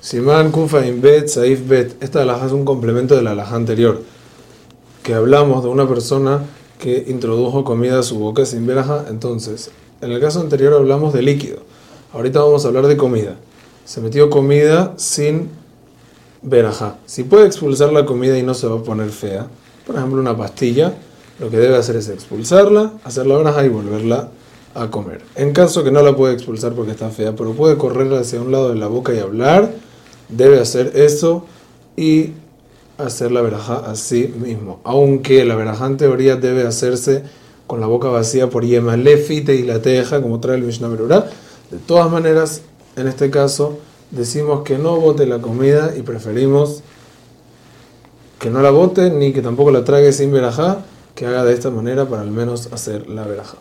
Simán Kufa Bet, Saif Bet. Esta alhaja es un complemento de la alhaja anterior, que hablamos de una persona que introdujo comida a su boca sin veraja. Entonces, en el caso anterior hablamos de líquido. Ahorita vamos a hablar de comida. Se metió comida sin veraja. Si puede expulsar la comida y no se va a poner fea, por ejemplo una pastilla, lo que debe hacer es expulsarla, hacer la veraja y volverla a comer. En caso que no la puede expulsar porque está fea, pero puede correr hacia un lado de la boca y hablar, debe hacer eso y hacer la veraja así mismo. Aunque la veraja en teoría debe hacerse con la boca vacía por yema lefite y la teja, como trae el Mishnah Berurah. De todas maneras, en este caso, decimos que no bote la comida y preferimos que no la bote ni que tampoco la trague sin verajá, que haga de esta manera para al menos hacer la verajá.